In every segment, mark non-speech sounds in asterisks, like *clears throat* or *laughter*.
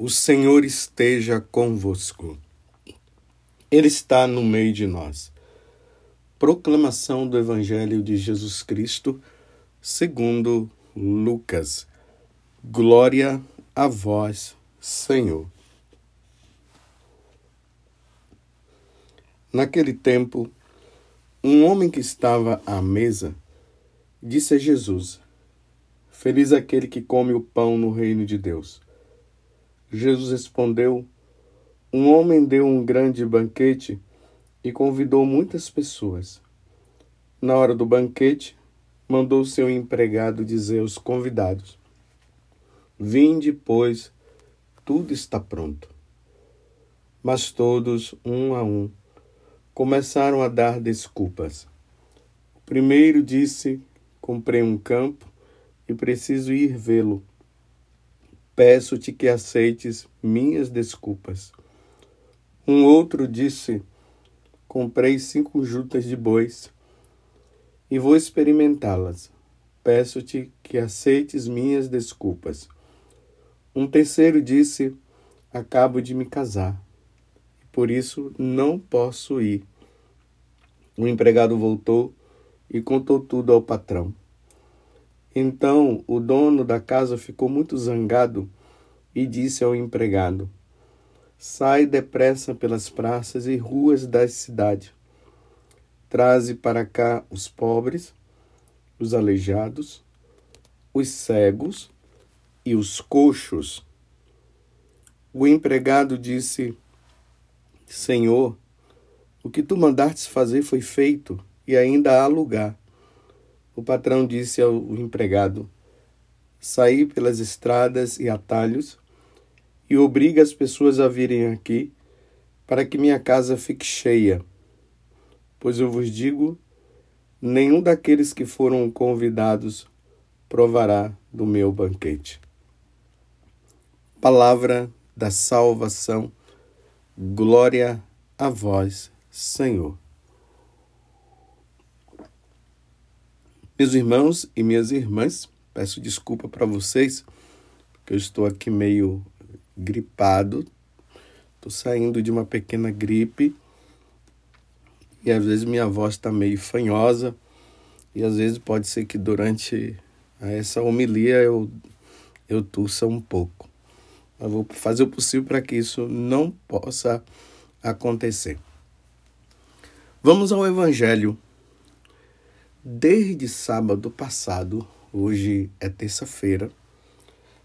O Senhor esteja convosco. Ele está no meio de nós. Proclamação do Evangelho de Jesus Cristo, segundo Lucas. Glória a vós, Senhor. Naquele tempo, um homem que estava à mesa disse a Jesus: Feliz aquele que come o pão no reino de Deus. Jesus respondeu: Um homem deu um grande banquete e convidou muitas pessoas. Na hora do banquete, mandou seu empregado dizer aos convidados: Vinde, pois, tudo está pronto. Mas todos, um a um, começaram a dar desculpas. O primeiro disse: Comprei um campo e preciso ir vê-lo. Peço-te que aceites minhas desculpas. Um outro disse: Comprei cinco jutas de bois e vou experimentá-las. Peço-te que aceites minhas desculpas. Um terceiro disse: Acabo de me casar, por isso não posso ir. O empregado voltou e contou tudo ao patrão. Então o dono da casa ficou muito zangado e disse ao empregado: Sai depressa pelas praças e ruas da cidade. Traze para cá os pobres, os aleijados, os cegos e os coxos. O empregado disse: Senhor, o que tu mandastes fazer foi feito e ainda há lugar. O patrão disse ao empregado: Saí pelas estradas e atalhos e obriga as pessoas a virem aqui para que minha casa fique cheia. Pois eu vos digo: nenhum daqueles que foram convidados provará do meu banquete. Palavra da salvação, glória a vós, Senhor. Meus irmãos e minhas irmãs, peço desculpa para vocês, porque eu estou aqui meio gripado, estou saindo de uma pequena gripe e às vezes minha voz está meio fanhosa e às vezes pode ser que durante essa homilia eu, eu tussa um pouco. Eu vou fazer o possível para que isso não possa acontecer. Vamos ao Evangelho Desde sábado passado, hoje é terça-feira,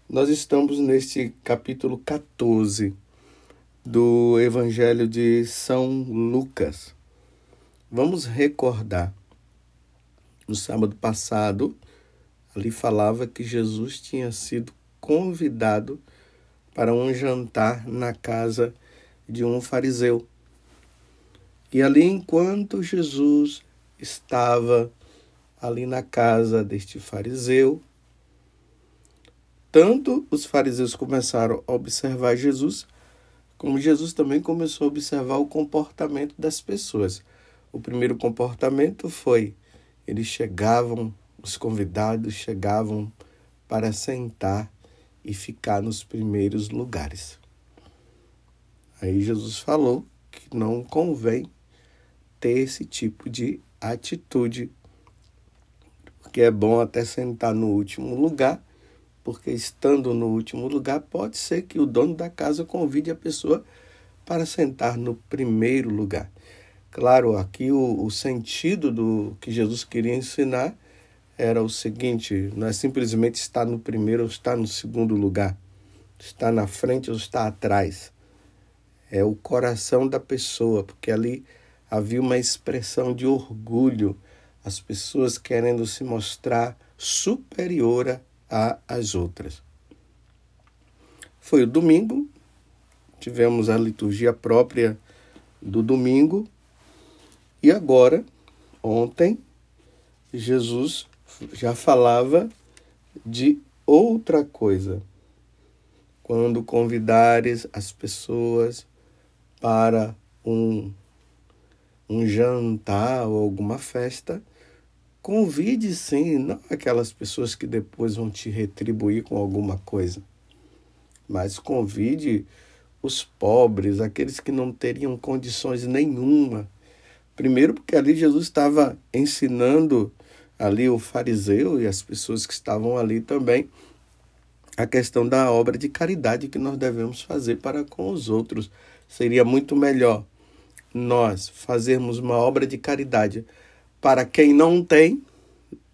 nós estamos neste capítulo 14 do Evangelho de São Lucas. Vamos recordar. No sábado passado, ali falava que Jesus tinha sido convidado para um jantar na casa de um fariseu. E ali, enquanto Jesus estava ali na casa deste fariseu. Tanto os fariseus começaram a observar Jesus, como Jesus também começou a observar o comportamento das pessoas. O primeiro comportamento foi: eles chegavam, os convidados chegavam para sentar e ficar nos primeiros lugares. Aí Jesus falou que não convém ter esse tipo de atitude que é bom até sentar no último lugar, porque estando no último lugar, pode ser que o dono da casa convide a pessoa para sentar no primeiro lugar. Claro, aqui o, o sentido do que Jesus queria ensinar era o seguinte: não é simplesmente estar no primeiro ou estar no segundo lugar, estar na frente ou estar atrás. É o coração da pessoa, porque ali havia uma expressão de orgulho as pessoas querendo se mostrar superior às outras. Foi o domingo, tivemos a liturgia própria do domingo, e agora, ontem, Jesus já falava de outra coisa. Quando convidares as pessoas para um, um jantar ou alguma festa, Convide sim, não aquelas pessoas que depois vão te retribuir com alguma coisa. mas convide os pobres, aqueles que não teriam condições nenhuma. Primeiro, porque ali Jesus estava ensinando ali o fariseu e as pessoas que estavam ali também a questão da obra de caridade que nós devemos fazer para com os outros. Seria muito melhor nós fazermos uma obra de caridade para quem não tem,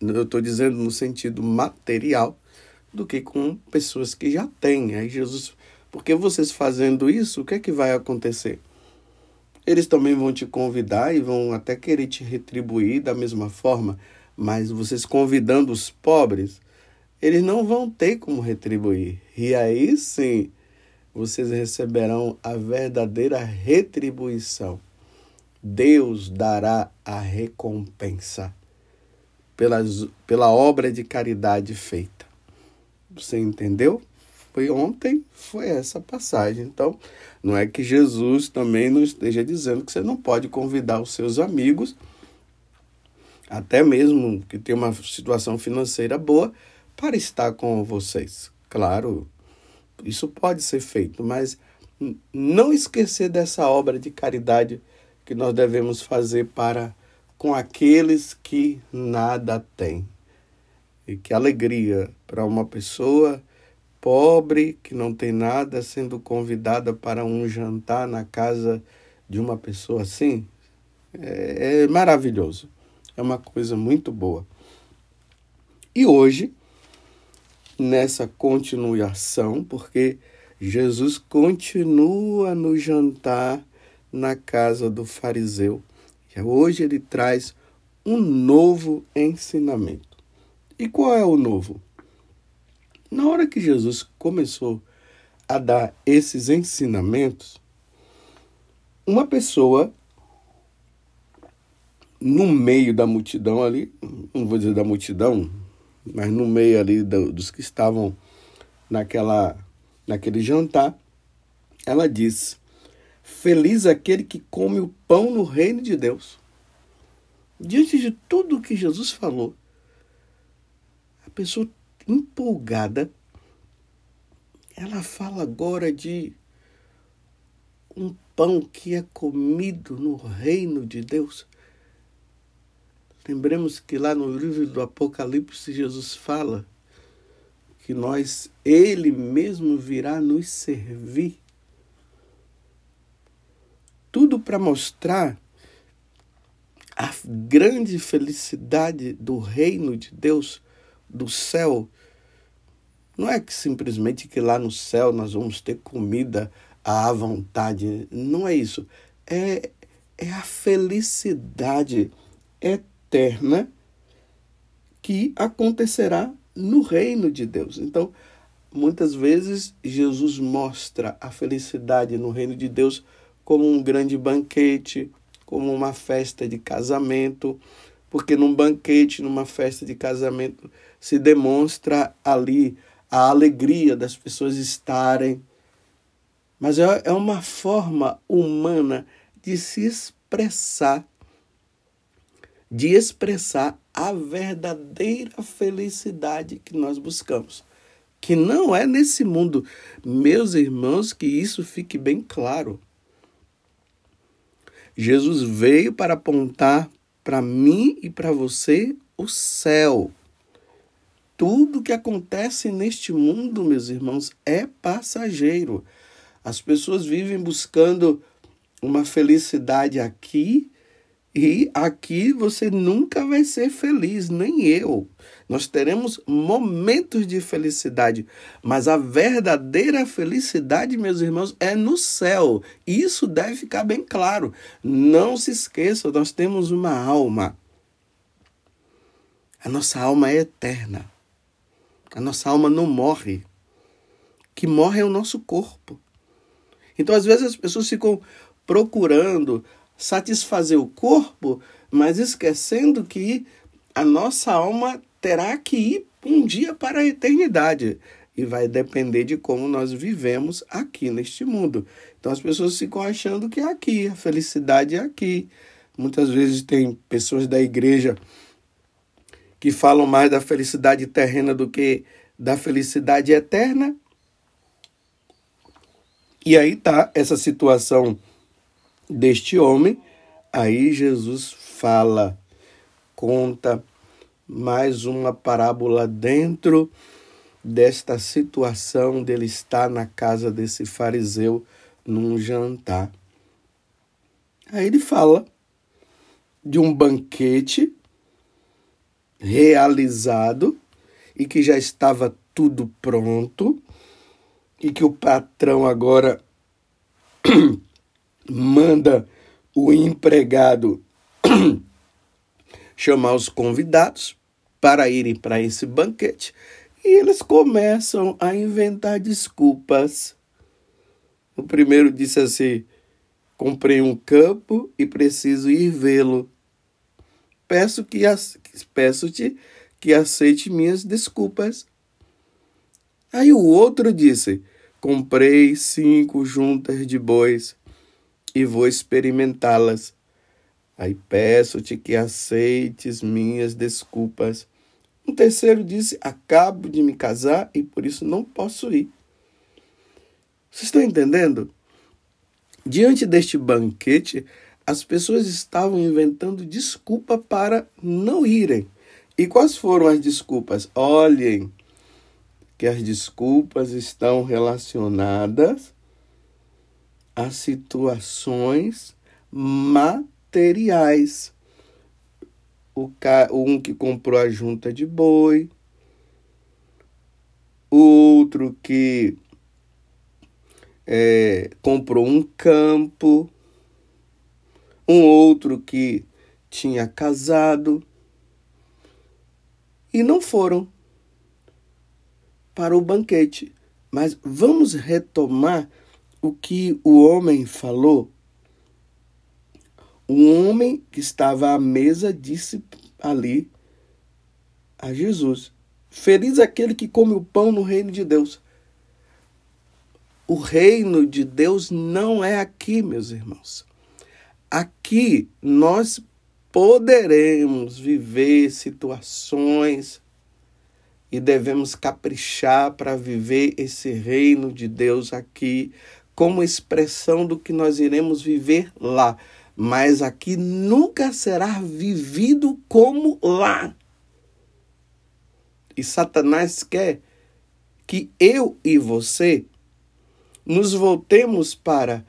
eu estou dizendo no sentido material, do que com pessoas que já têm. Aí Jesus porque vocês fazendo isso, o que é que vai acontecer? Eles também vão te convidar e vão até querer te retribuir da mesma forma, mas vocês convidando os pobres, eles não vão ter como retribuir. E aí sim, vocês receberão a verdadeira retribuição. Deus dará a recompensa pelas, pela obra de caridade feita. Você entendeu? foi ontem, foi essa passagem. Então, não é que Jesus também não esteja dizendo que você não pode convidar os seus amigos, até mesmo que tem uma situação financeira boa, para estar com vocês. Claro, isso pode ser feito, mas não esquecer dessa obra de caridade que nós devemos fazer para com aqueles que nada têm. E que alegria para uma pessoa pobre que não tem nada sendo convidada para um jantar na casa de uma pessoa assim, é, é maravilhoso. É uma coisa muito boa. E hoje, nessa continuação, porque Jesus continua no jantar na casa do fariseu. E hoje ele traz um novo ensinamento. E qual é o novo? Na hora que Jesus começou a dar esses ensinamentos, uma pessoa no meio da multidão ali, não vou dizer da multidão, mas no meio ali dos que estavam naquela naquele jantar, ela disse: Feliz aquele que come o pão no reino de Deus. Diante de tudo que Jesus falou, a pessoa empolgada, ela fala agora de um pão que é comido no reino de Deus. Lembremos que lá no livro do Apocalipse Jesus fala que nós, ele mesmo virá nos servir. Tudo para mostrar a grande felicidade do reino de Deus, do céu, não é que simplesmente que lá no céu nós vamos ter comida à vontade. Não é isso. É, é a felicidade eterna que acontecerá no reino de Deus. Então, muitas vezes Jesus mostra a felicidade no reino de Deus como um grande banquete, como uma festa de casamento, porque num banquete, numa festa de casamento, se demonstra ali a alegria das pessoas estarem. Mas é, é uma forma humana de se expressar, de expressar a verdadeira felicidade que nós buscamos. Que não é nesse mundo. Meus irmãos, que isso fique bem claro. Jesus veio para apontar para mim e para você o céu. Tudo que acontece neste mundo, meus irmãos, é passageiro. As pessoas vivem buscando uma felicidade aqui e aqui você nunca vai ser feliz, nem eu. Nós teremos momentos de felicidade, mas a verdadeira felicidade, meus irmãos, é no céu. Isso deve ficar bem claro. Não se esqueça, nós temos uma alma. A nossa alma é eterna. A nossa alma não morre. Que morre é o nosso corpo. Então, às vezes, as pessoas ficam procurando satisfazer o corpo, mas esquecendo que a nossa alma terá que ir um dia para a eternidade. E vai depender de como nós vivemos aqui neste mundo. Então as pessoas ficam achando que é aqui, a felicidade é aqui. Muitas vezes tem pessoas da igreja que falam mais da felicidade terrena do que da felicidade eterna. E aí tá essa situação deste homem. Aí Jesus fala, conta mais uma parábola dentro desta situação dele estar na casa desse fariseu num jantar. Aí ele fala de um banquete realizado e que já estava tudo pronto e que o patrão agora *clears throat* manda o empregado *clears throat* chamar os convidados para irem para esse banquete e eles começam a inventar desculpas. O primeiro disse assim: comprei um campo e preciso ir vê-lo. Peço que peço-te que aceite minhas desculpas. Aí o outro disse: comprei cinco juntas de bois e vou experimentá-las. Aí peço-te que aceites minhas desculpas. Um terceiro disse: Acabo de me casar e por isso não posso ir. Vocês estão entendendo? Diante deste banquete, as pessoas estavam inventando desculpa para não irem. E quais foram as desculpas? Olhem que as desculpas estão relacionadas a situações materiais o um que comprou a junta de boi, outro que é, comprou um campo, um outro que tinha casado. E não foram para o banquete. Mas vamos retomar o que o homem falou um homem que estava à mesa disse ali a Jesus: Feliz aquele que come o pão no reino de Deus. O reino de Deus não é aqui, meus irmãos. Aqui nós poderemos viver situações e devemos caprichar para viver esse reino de Deus aqui, como expressão do que nós iremos viver lá mas aqui nunca será vivido como lá. E Satanás quer que eu e você nos voltemos para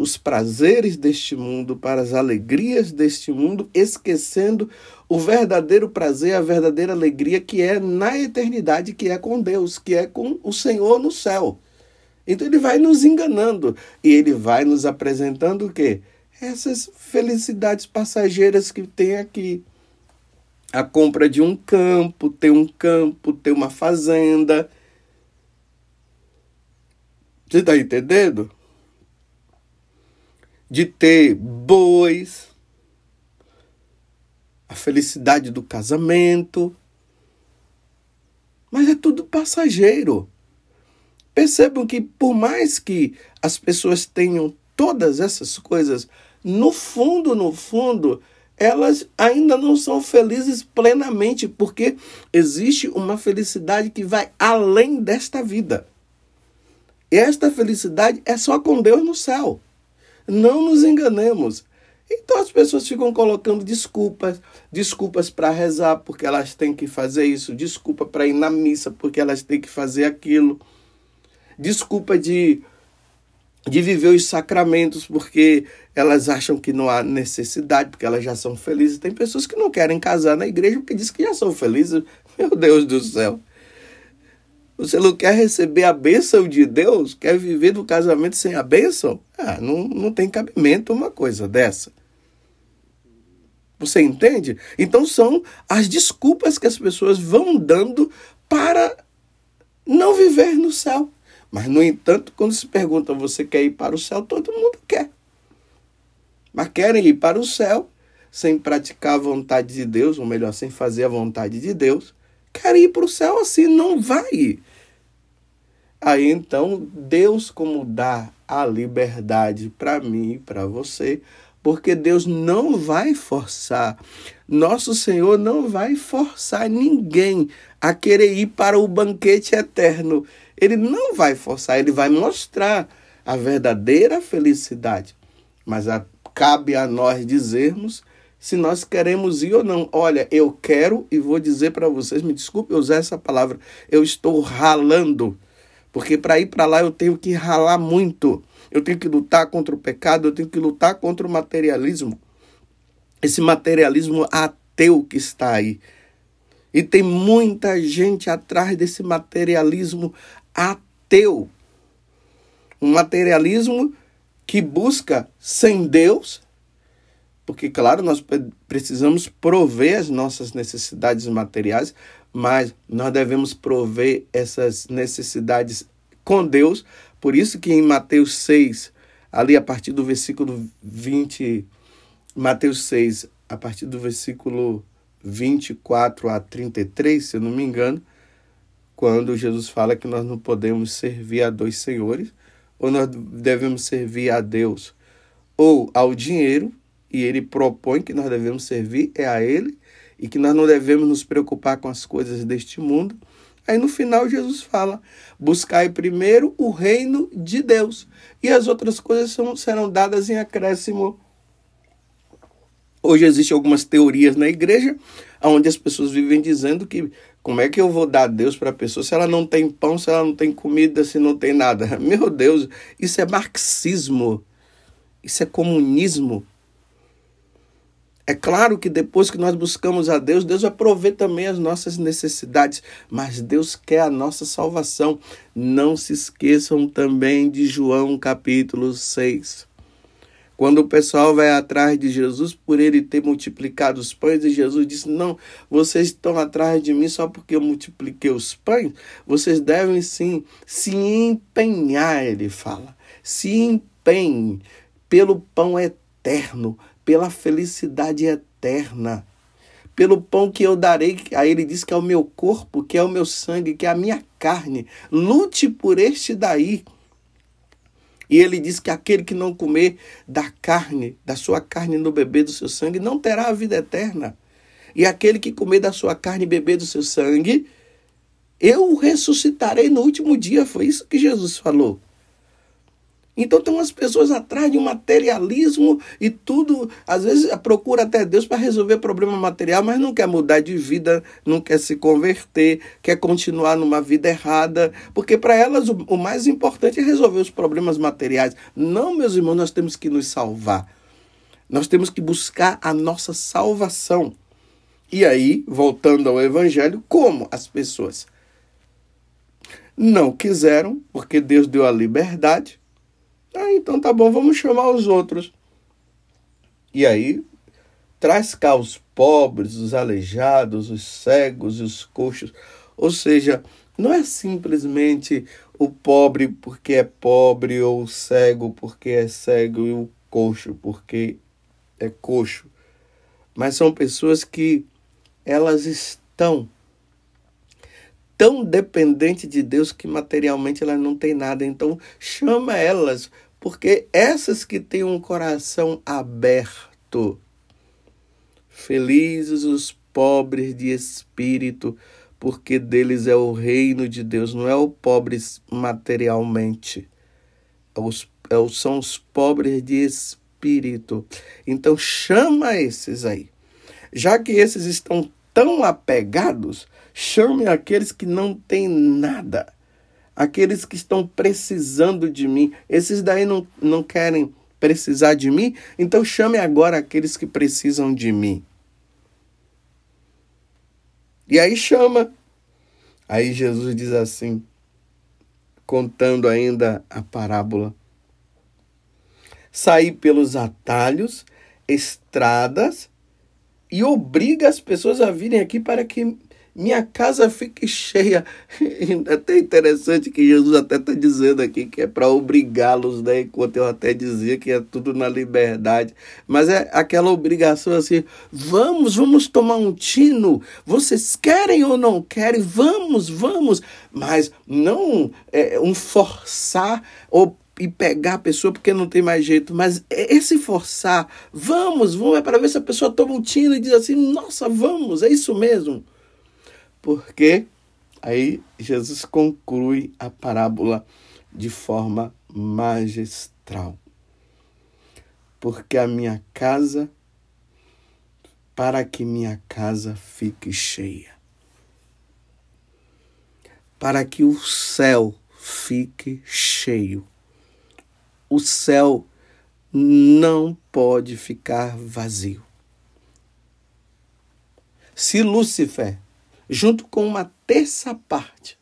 os prazeres deste mundo, para as alegrias deste mundo, esquecendo o verdadeiro prazer, a verdadeira alegria que é na eternidade, que é com Deus, que é com o Senhor no céu. Então ele vai nos enganando e ele vai nos apresentando o quê? Essas felicidades passageiras que tem aqui. A compra de um campo, ter um campo, ter uma fazenda. Você está entendendo? De ter bois, a felicidade do casamento. Mas é tudo passageiro. Percebam que, por mais que as pessoas tenham todas essas coisas no fundo, no fundo, elas ainda não são felizes plenamente, porque existe uma felicidade que vai além desta vida. E esta felicidade é só com Deus no céu. Não nos enganemos. Então as pessoas ficam colocando desculpas, desculpas para rezar porque elas têm que fazer isso, desculpa para ir na missa porque elas têm que fazer aquilo, desculpa de de viver os sacramentos porque elas acham que não há necessidade, porque elas já são felizes. Tem pessoas que não querem casar na igreja porque dizem que já são felizes. *laughs* Meu Deus do céu. Você não quer receber a bênção de Deus? Quer viver do casamento sem a bênção? Ah, não, não tem cabimento uma coisa dessa. Você entende? Então são as desculpas que as pessoas vão dando para não viver no céu. Mas, no entanto, quando se pergunta você quer ir para o céu, todo mundo quer. Mas querem ir para o céu sem praticar a vontade de Deus, ou melhor, sem fazer a vontade de Deus. Querem ir para o céu assim, não vai. Aí então, Deus, como dá a liberdade para mim e para você, porque Deus não vai forçar, nosso Senhor não vai forçar ninguém a querer ir para o banquete eterno. Ele não vai forçar, ele vai mostrar a verdadeira felicidade. Mas a, cabe a nós dizermos se nós queremos ir ou não. Olha, eu quero e vou dizer para vocês, me desculpe usar essa palavra, eu estou ralando. Porque para ir para lá eu tenho que ralar muito. Eu tenho que lutar contra o pecado, eu tenho que lutar contra o materialismo. Esse materialismo ateu que está aí. E tem muita gente atrás desse materialismo ateu. Um materialismo que busca sem Deus porque, claro, nós precisamos prover as nossas necessidades materiais, mas nós devemos prover essas necessidades com Deus. Por isso que em Mateus 6, ali a partir do versículo 20, Mateus 6, a partir do versículo 24 a 33, se eu não me engano, quando Jesus fala que nós não podemos servir a dois senhores, ou nós devemos servir a Deus ou ao dinheiro, e ele propõe que nós devemos servir é a ele e que nós não devemos nos preocupar com as coisas deste mundo. Aí no final Jesus fala: buscai primeiro o reino de Deus e as outras coisas são, serão dadas em acréscimo. Hoje existem algumas teorias na igreja onde as pessoas vivem dizendo que como é que eu vou dar Deus para a pessoa se ela não tem pão, se ela não tem comida, se não tem nada? *laughs* Meu Deus, isso é marxismo, isso é comunismo. É claro que depois que nós buscamos a Deus, Deus vai prover também as nossas necessidades, mas Deus quer a nossa salvação. Não se esqueçam também de João capítulo 6. Quando o pessoal vai atrás de Jesus por ele ter multiplicado os pães, e Jesus disse: Não, vocês estão atrás de mim só porque eu multipliquei os pães. Vocês devem sim se empenhar, ele fala. Se empenhe pelo pão eterno pela felicidade eterna, pelo pão que eu darei, aí ele diz que é o meu corpo, que é o meu sangue, que é a minha carne. Lute por este daí. E ele diz que aquele que não comer da carne, da sua carne no beber do seu sangue, não terá a vida eterna. E aquele que comer da sua carne e beber do seu sangue, eu o ressuscitarei no último dia. Foi isso que Jesus falou. Então tem umas pessoas atrás de um materialismo e tudo, às vezes procura até Deus para resolver problema material, mas não quer mudar de vida, não quer se converter, quer continuar numa vida errada, porque para elas o, o mais importante é resolver os problemas materiais. Não, meus irmãos, nós temos que nos salvar. Nós temos que buscar a nossa salvação. E aí, voltando ao evangelho, como as pessoas não quiseram, porque Deus deu a liberdade, ah, então tá bom, vamos chamar os outros. E aí, traz cá os pobres, os aleijados, os cegos e os coxos. Ou seja, não é simplesmente o pobre porque é pobre ou o cego porque é cego e o coxo porque é coxo. Mas são pessoas que elas estão tão dependente de Deus que materialmente elas não têm nada. Então chama elas, porque essas que têm um coração aberto, felizes os pobres de espírito, porque deles é o reino de Deus, não é o pobres materialmente, é é, são os pobres de espírito. Então chama esses aí. Já que esses estão tão apegados, Chame aqueles que não têm nada, aqueles que estão precisando de mim. Esses daí não, não querem precisar de mim, então chame agora aqueles que precisam de mim. E aí chama. Aí Jesus diz assim, contando ainda a parábola: sair pelos atalhos, estradas e obriga as pessoas a virem aqui para que minha casa fique cheia. *laughs* É até interessante que Jesus até está dizendo aqui que é para obrigá-los, né? Enquanto eu até dizia que é tudo na liberdade. Mas é aquela obrigação assim: vamos, vamos tomar um tino. Vocês querem ou não querem? Vamos, vamos. Mas não é, um forçar ou e pegar a pessoa porque não tem mais jeito. Mas esse forçar, vamos, vamos, é para ver se a pessoa toma um tino e diz assim: nossa, vamos, é isso mesmo. Porque aí Jesus conclui a parábola de forma magistral. Porque a minha casa, para que minha casa fique cheia, para que o céu fique cheio. O céu não pode ficar vazio. Se Lúcifer, junto com uma terça parte,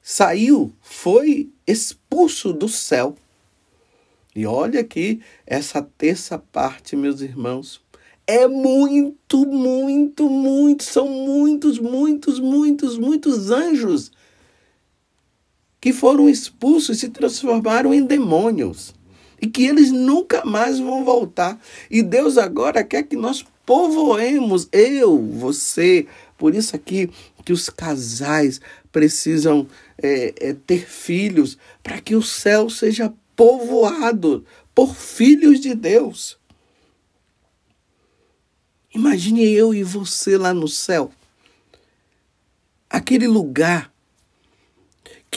saiu, foi expulso do céu. E olha aqui, essa terça parte, meus irmãos, é muito, muito, muito, são muitos, muitos, muitos, muitos anjos que foram expulsos e se transformaram em demônios. E que eles nunca mais vão voltar. E Deus agora quer que nós povoemos, eu, você. Por isso aqui que os casais precisam é, é, ter filhos, para que o céu seja povoado por filhos de Deus. Imagine eu e você lá no céu. Aquele lugar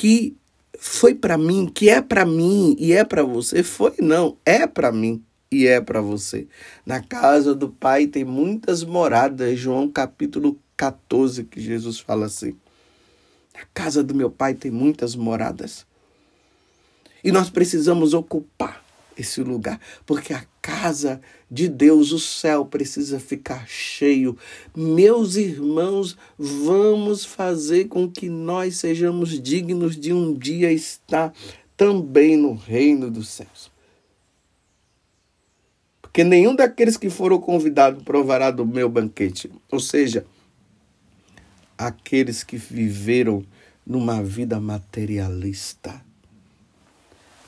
que foi para mim, que é para mim e é para você. Foi não, é para mim e é para você. Na casa do Pai tem muitas moradas, João capítulo 14, que Jesus fala assim. Na casa do meu Pai tem muitas moradas. E nós precisamos ocupar esse lugar, porque a casa de Deus, o céu precisa ficar cheio. Meus irmãos, vamos fazer com que nós sejamos dignos de um dia estar também no reino dos céus. Porque nenhum daqueles que foram convidados provará do meu banquete. Ou seja, aqueles que viveram numa vida materialista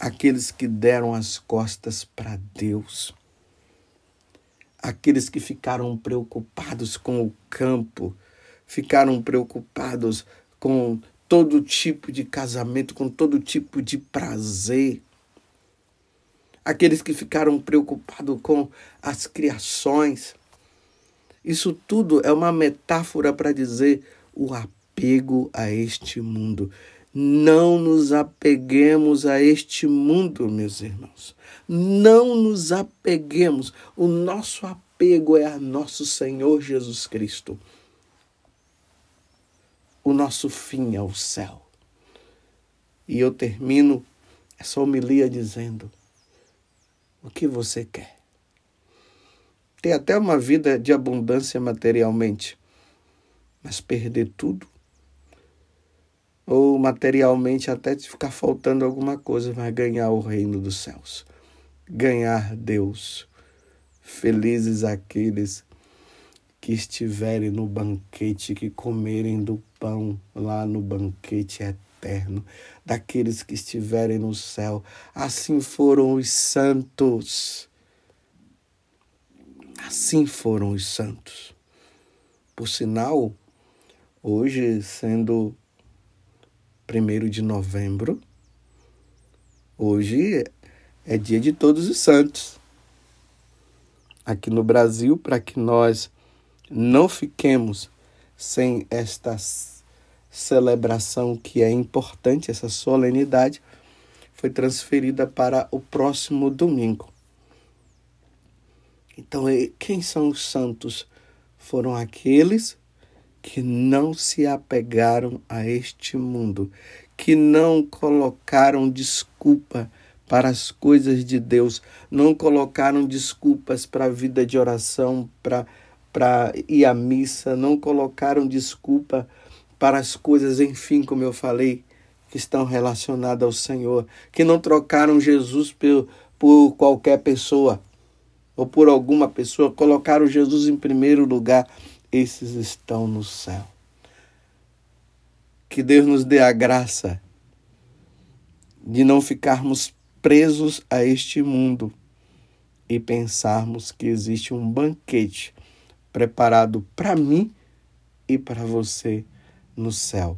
aqueles que deram as costas para Deus, aqueles que ficaram preocupados com o campo, ficaram preocupados com todo tipo de casamento, com todo tipo de prazer. Aqueles que ficaram preocupados com as criações. Isso tudo é uma metáfora para dizer o apego a este mundo. Não nos apeguemos a este mundo, meus irmãos. Não nos apeguemos. O nosso apego é a nosso Senhor Jesus Cristo. O nosso fim é o céu. E eu termino essa homilia dizendo: o que você quer? Ter até uma vida de abundância materialmente, mas perder tudo ou materialmente até te ficar faltando alguma coisa, mas ganhar o reino dos céus, ganhar Deus. Felizes aqueles que estiverem no banquete, que comerem do pão lá no banquete eterno, daqueles que estiverem no céu. Assim foram os santos. Assim foram os santos. Por sinal, hoje sendo 1 de novembro. Hoje é dia de Todos os Santos. Aqui no Brasil, para que nós não fiquemos sem esta celebração que é importante, essa solenidade, foi transferida para o próximo domingo. Então, quem são os santos? Foram aqueles que não se apegaram a este mundo, que não colocaram desculpa para as coisas de Deus, não colocaram desculpas para a vida de oração, para para ir à missa, não colocaram desculpa para as coisas, enfim, como eu falei, que estão relacionadas ao Senhor, que não trocaram Jesus por, por qualquer pessoa ou por alguma pessoa, colocaram Jesus em primeiro lugar esses estão no céu. Que Deus nos dê a graça de não ficarmos presos a este mundo e pensarmos que existe um banquete preparado para mim e para você no céu.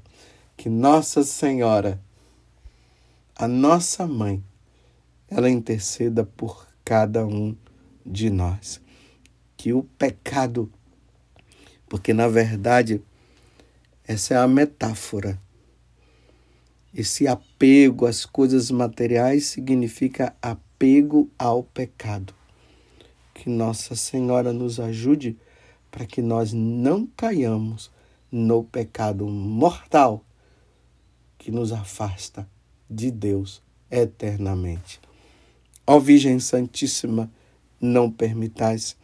Que Nossa Senhora, a nossa mãe, ela interceda por cada um de nós. Que o pecado porque, na verdade, essa é a metáfora. Esse apego às coisas materiais significa apego ao pecado. Que Nossa Senhora nos ajude para que nós não caiamos no pecado mortal que nos afasta de Deus eternamente. Ó Virgem Santíssima, não permitais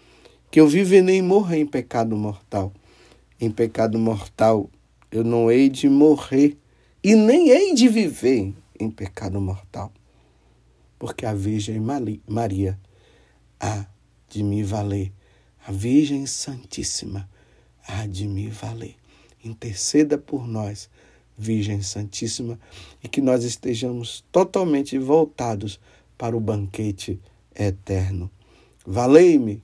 que eu viva nem morra em pecado mortal. Em pecado mortal eu não hei de morrer e nem hei de viver em pecado mortal. Porque a Virgem Maria há de me valer. A Virgem Santíssima há de me valer. Interceda por nós, Virgem Santíssima, e que nós estejamos totalmente voltados para o banquete eterno. Valei-me,